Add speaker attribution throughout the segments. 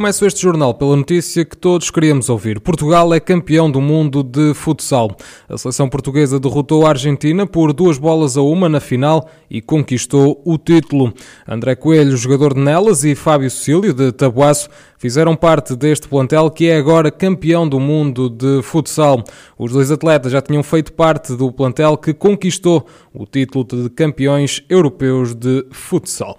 Speaker 1: Começo este jornal pela notícia que todos queríamos ouvir. Portugal é campeão do mundo de futsal. A seleção portuguesa derrotou a Argentina por duas bolas a uma na final e conquistou o título. André Coelho, jogador de Nelas, e Fábio Cecílio, de Tabuaço, fizeram parte deste plantel que é agora campeão do mundo de futsal. Os dois atletas já tinham feito parte do plantel que conquistou o título de campeões europeus de futsal.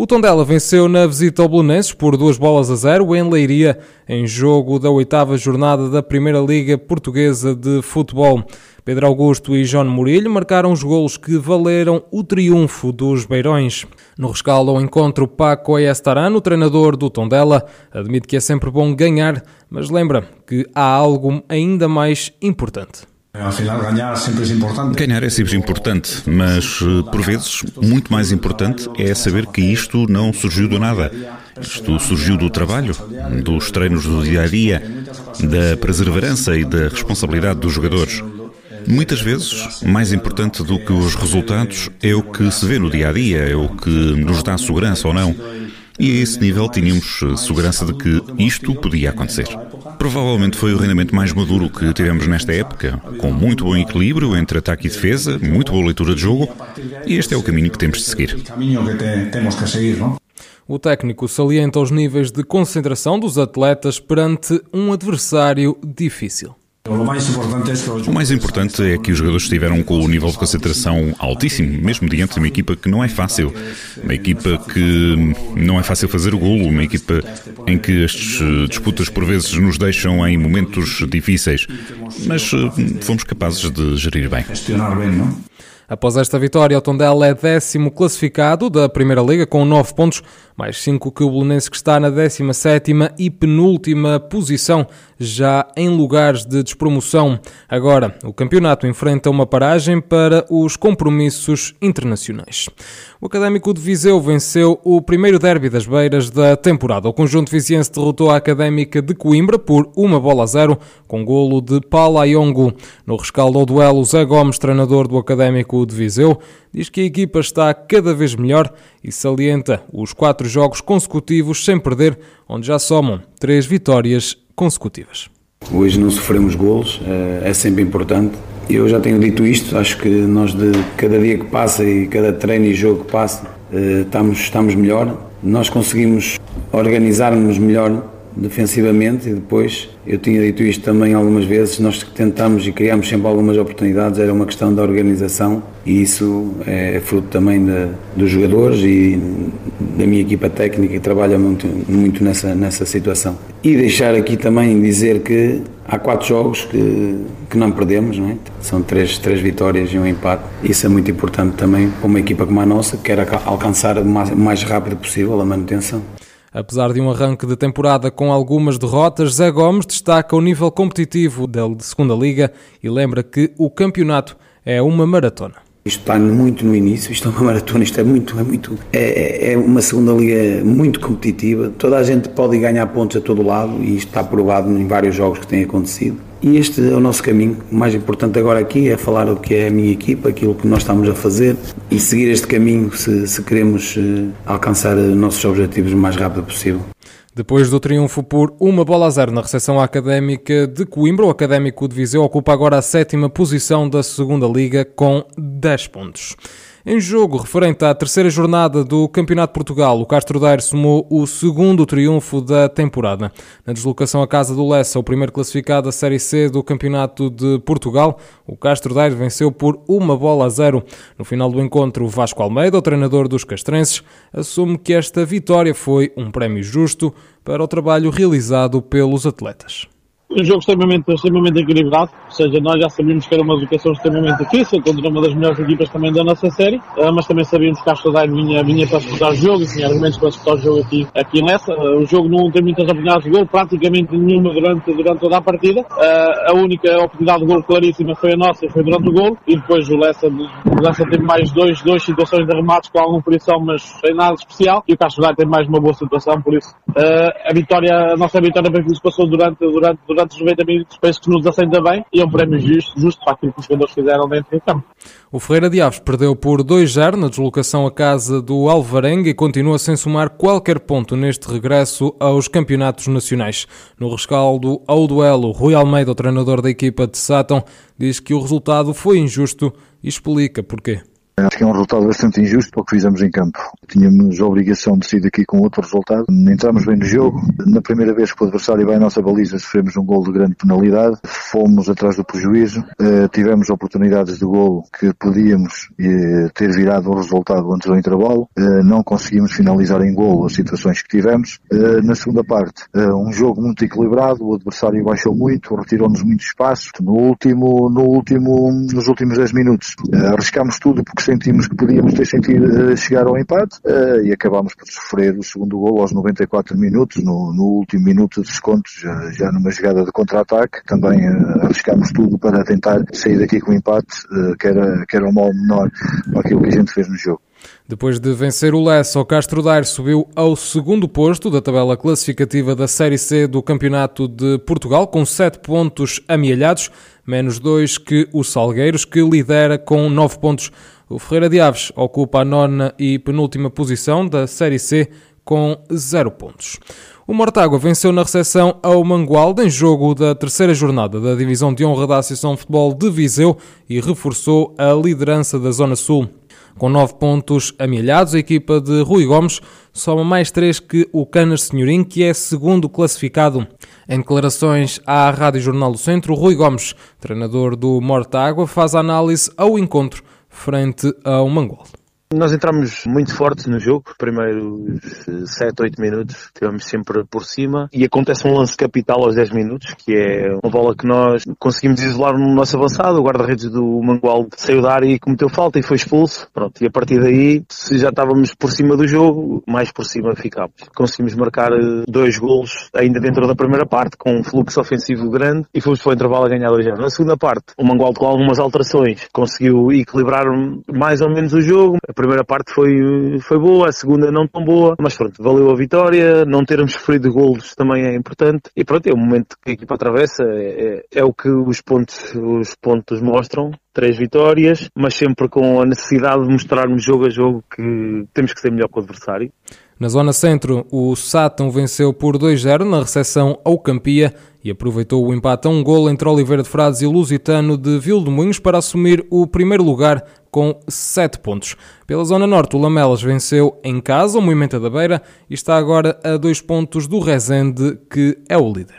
Speaker 1: O Tondela venceu na visita ao Belenenses por duas bolas a zero em Leiria, em jogo da oitava jornada da Primeira Liga Portuguesa de Futebol. Pedro Augusto e João Murilho marcaram os golos que valeram o triunfo dos Beirões. No rescaldo ao encontro, Paco Estarano, treinador do Tondela, admite que é sempre bom ganhar, mas lembra que há algo ainda mais importante.
Speaker 2: É importante.
Speaker 3: Ganhar é sempre importante, mas eh, por vezes muito mais importante é saber que isto não surgiu do nada. Isto surgiu do trabalho, dos treinos do dia a dia, da perseverança e da responsabilidade dos jogadores. Muitas vezes, mais importante do que os resultados é o que se vê no dia a dia, é o que nos dá segurança ou não. E a esse nível tínhamos eh, segurança de que isto podia acontecer. Provavelmente foi o rendimento mais maduro que tivemos nesta época, com muito bom equilíbrio entre ataque e defesa, muito boa leitura de jogo, e este é o caminho que temos de seguir.
Speaker 1: O técnico salienta os níveis de concentração dos atletas perante um adversário difícil.
Speaker 3: O mais importante é que os jogadores estiveram com o nível de concentração altíssimo, mesmo diante de uma equipa que não é fácil. Uma equipa que não é fácil fazer o golo, uma equipa em que as disputas por vezes nos deixam em momentos difíceis. Mas eh, fomos capazes de gerir bem.
Speaker 1: Após esta vitória, o Tondela é décimo classificado da Primeira Liga com 9 pontos, mais 5 que o Belenense que está na 17ª e penúltima posição, já em lugares de despromoção. Agora, o campeonato enfrenta uma paragem para os compromissos internacionais. O Académico de Viseu venceu o primeiro derby das beiras da temporada. O conjunto viziense derrotou a Académica de Coimbra por uma bola a zero, com golo de Ayongo. No rescaldo ao duelo, Zé Gomes, treinador do Académico de Viseu, diz que a equipa está cada vez melhor e salienta os quatro jogos consecutivos sem perder, onde já somam três vitórias consecutivas.
Speaker 4: Hoje não sofremos golos, eh, é sempre importante. Eu já tenho dito isto, acho que nós de cada dia que passa e cada treino e jogo que passa eh, estamos, estamos melhor. Nós conseguimos organizar-nos melhor defensivamente e depois, eu tinha dito isto também algumas vezes, nós tentamos e criamos sempre algumas oportunidades, era uma questão da organização e isso é fruto também de, dos jogadores e da minha equipa técnica que trabalha muito, muito nessa, nessa situação. E deixar aqui também dizer que há quatro jogos que, que não perdemos, não é? são três, três vitórias e um empate. Isso é muito importante também para uma equipa como a nossa, que quer alcançar o mais, mais rápido possível a manutenção.
Speaker 1: Apesar de um arranque de temporada com algumas derrotas, Zé Gomes destaca o nível competitivo da segunda liga e lembra que o campeonato é uma maratona.
Speaker 4: Isto está muito no início, isto é uma maratona, isto é muito, é muito, é, é uma segunda liga muito competitiva. Toda a gente pode ganhar pontos a todo lado e isto está provado em vários jogos que têm acontecido. E este é o nosso caminho. O mais importante agora aqui é falar o que é a minha equipa, aquilo que nós estamos a fazer e seguir este caminho se, se queremos eh, alcançar os nossos objetivos o mais rápido possível.
Speaker 1: Depois do triunfo por uma bola a zero na recepção académica de Coimbra, o Académico de Viseu ocupa agora a sétima posição da segunda Liga com 10 pontos. Em jogo referente à terceira jornada do Campeonato de Portugal, o Castro Daire somou o segundo triunfo da temporada. Na deslocação à casa do Lessa, o primeiro classificado da Série C do Campeonato de Portugal, o Castro Daire venceu por uma bola a zero. No final do encontro, o Vasco Almeida, o treinador dos castrenses, assume que esta vitória foi um prémio justo para o trabalho realizado pelos atletas.
Speaker 5: Um jogo extremamente, extremamente equilibrado, ou seja, nós já sabíamos que era uma educação extremamente difícil, contra uma das melhores equipas também da nossa série, uh, mas também sabíamos que a Astrodine vinha, vinha para disputar o jogo, tinha argumentos para disputar o jogo aqui, aqui em Lessa. Uh, o jogo não tem muitas oportunidades de gol, praticamente nenhuma durante, durante toda a partida. Uh, a única oportunidade de gol claríssima foi a nossa, foi durante o gol, e depois o Lessa, o Lessa teve mais dois, duas situações de remates com alguma punição, mas sem nada especial, e o Castro Daire tem mais uma boa situação, por isso a vitória, a nossa vitória bem que se passou durante, durante, durante os 90 minutos, penso que nos aceita bem, e é um prémio justo, justo para aquilo que os jogadores fizeram dentro do campo.
Speaker 1: O Ferreira de Aves perdeu por 2-0 na deslocação à casa do Alvarenga e continua sem somar qualquer ponto neste regresso aos campeonatos nacionais. No rescaldo ao duelo, Rui Almeida, o treinador da equipa de Sátão, diz que o resultado foi injusto e explica porquê.
Speaker 6: Acho que é um resultado bastante injusto para o que fizemos em campo. Tínhamos a obrigação de sair daqui com outro resultado. Entramos bem no jogo. Na primeira vez que o adversário vai à nossa baliza, sofremos um gol de grande penalidade. Fomos atrás do prejuízo. Uh, tivemos oportunidades de gol que podíamos uh, ter virado o resultado antes do intervalo. Uh, não conseguimos finalizar em gol as situações que tivemos. na segunda parte, um jogo muito equilibrado. O adversário baixou muito, retirou-nos muito espaço. No último, no último, nos últimos 10 minutos, arriscámos tudo porque sentimos que podíamos ter sentido uh, chegar ao empate uh, e acabámos por sofrer o segundo gol aos 94 minutos, no, no último minuto de desconto, já, já numa jogada de contra-ataque. Também uh, arriscámos tudo para tentar sair daqui com o empate, que, era, que era um mal menor para aquilo que a gente fez no jogo.
Speaker 1: Depois de vencer o Lessa, o Castro Daire subiu ao segundo posto da tabela classificativa da Série C do Campeonato de Portugal, com 7 pontos amealhados, menos 2 que o Salgueiros, que lidera com 9 pontos. O Ferreira de Aves ocupa a nona e penúltima posição da Série C, com 0 pontos. O Mortágua venceu na recepção ao Mangualde em jogo da terceira jornada da Divisão de Honra da Associação de Futebol de Viseu e reforçou a liderança da Zona Sul. Com nove pontos amelhados, a equipa de Rui Gomes soma mais três que o Canas Senhorim, que é segundo classificado. Em declarações à Rádio Jornal do Centro, Rui Gomes, treinador do Mortágua, faz análise ao encontro frente ao Mangualde.
Speaker 7: Nós entramos muito fortes no jogo, primeiros 7, 8 minutos, estivemos sempre por cima. E acontece um lance capital aos 10 minutos, que é uma bola que nós conseguimos isolar no nosso avançado, o guarda-redes do Mangual saiu da área e cometeu falta e foi expulso, pronto, e a partir daí, se já estávamos por cima do jogo, mais por cima ficámos. Conseguimos marcar eh, dois golos ainda dentro da primeira parte, com um fluxo ofensivo grande e fomos para o intervalo a ganhar 2 Na segunda parte, o Mangual com algumas alterações conseguiu equilibrar mais ou menos o jogo, primeira parte foi, foi boa, a segunda não tão boa, mas pronto, valeu a vitória, não termos sofrido golos também é importante, e pronto, é o momento que a equipa atravessa, é, é, é o que os pontos, os pontos mostram, três vitórias, mas sempre com a necessidade de mostrarmos jogo a jogo que temos que ser melhor que o adversário.
Speaker 1: Na zona centro, o Sátão venceu por 2-0 na recepção ao Campia e aproveitou o empate a um gol entre Oliveira de Frades e Lusitano de Vildemunhos para assumir o primeiro lugar com 7 pontos. Pela zona norte, o Lamelas venceu em casa o Moimenta da Beira e está agora a 2 pontos do Rezende, que é o líder.